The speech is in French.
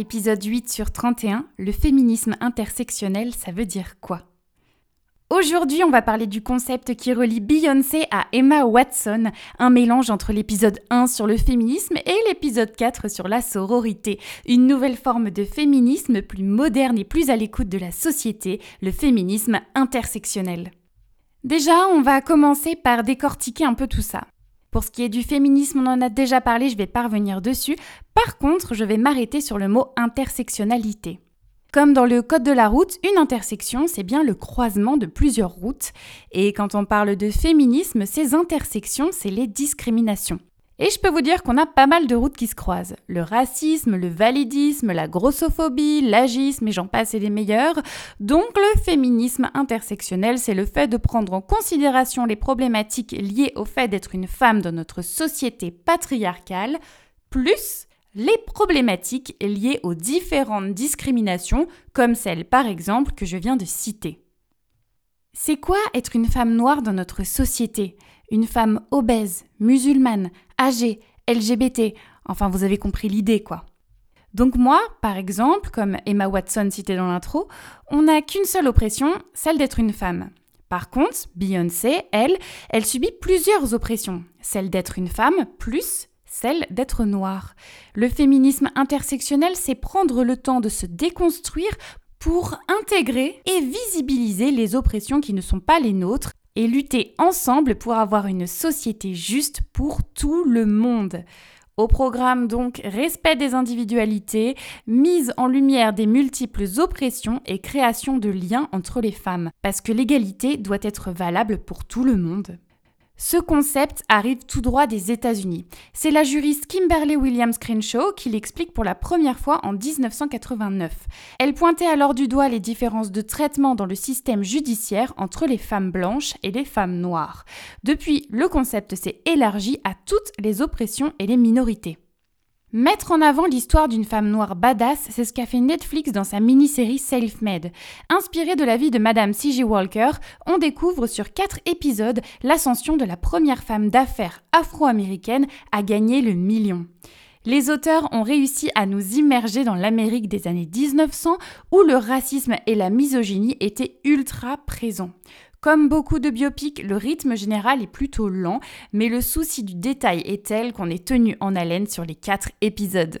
Épisode 8 sur 31, le féminisme intersectionnel, ça veut dire quoi? Aujourd'hui, on va parler du concept qui relie Beyoncé à Emma Watson, un mélange entre l'épisode 1 sur le féminisme et l'épisode 4 sur la sororité, une nouvelle forme de féminisme plus moderne et plus à l'écoute de la société, le féminisme intersectionnel. Déjà, on va commencer par décortiquer un peu tout ça. Pour ce qui est du féminisme, on en a déjà parlé, je vais pas revenir dessus. Par contre, je vais m'arrêter sur le mot intersectionnalité. Comme dans le code de la route, une intersection, c'est bien le croisement de plusieurs routes. Et quand on parle de féminisme, ces intersections, c'est les discriminations. Et je peux vous dire qu'on a pas mal de routes qui se croisent. Le racisme, le validisme, la grossophobie, l'agisme et j'en passe et les meilleurs. Donc le féminisme intersectionnel, c'est le fait de prendre en considération les problématiques liées au fait d'être une femme dans notre société patriarcale, plus les problématiques liées aux différentes discriminations, comme celle par exemple que je viens de citer. C'est quoi être une femme noire dans notre société? Une femme obèse, musulmane, âgée, LGBT, enfin vous avez compris l'idée quoi. Donc moi, par exemple, comme Emma Watson citait dans l'intro, on n'a qu'une seule oppression, celle d'être une femme. Par contre, Beyoncé, elle, elle subit plusieurs oppressions, celle d'être une femme plus celle d'être noire. Le féminisme intersectionnel, c'est prendre le temps de se déconstruire pour intégrer et visibiliser les oppressions qui ne sont pas les nôtres et lutter ensemble pour avoir une société juste pour tout le monde. Au programme donc respect des individualités, mise en lumière des multiples oppressions et création de liens entre les femmes, parce que l'égalité doit être valable pour tout le monde. Ce concept arrive tout droit des États-Unis. C'est la juriste Kimberly Williams Crenshaw qui l'explique pour la première fois en 1989. Elle pointait alors du doigt les différences de traitement dans le système judiciaire entre les femmes blanches et les femmes noires. Depuis, le concept s'est élargi à toutes les oppressions et les minorités. Mettre en avant l'histoire d'une femme noire badass, c'est ce qu'a fait Netflix dans sa mini-série Self-Made. Inspirée de la vie de Madame C.J. Walker, on découvre sur quatre épisodes l'ascension de la première femme d'affaires afro-américaine à gagner le million. Les auteurs ont réussi à nous immerger dans l'Amérique des années 1900 où le racisme et la misogynie étaient ultra présents. Comme beaucoup de biopics, le rythme général est plutôt lent, mais le souci du détail est tel qu'on est tenu en haleine sur les quatre épisodes.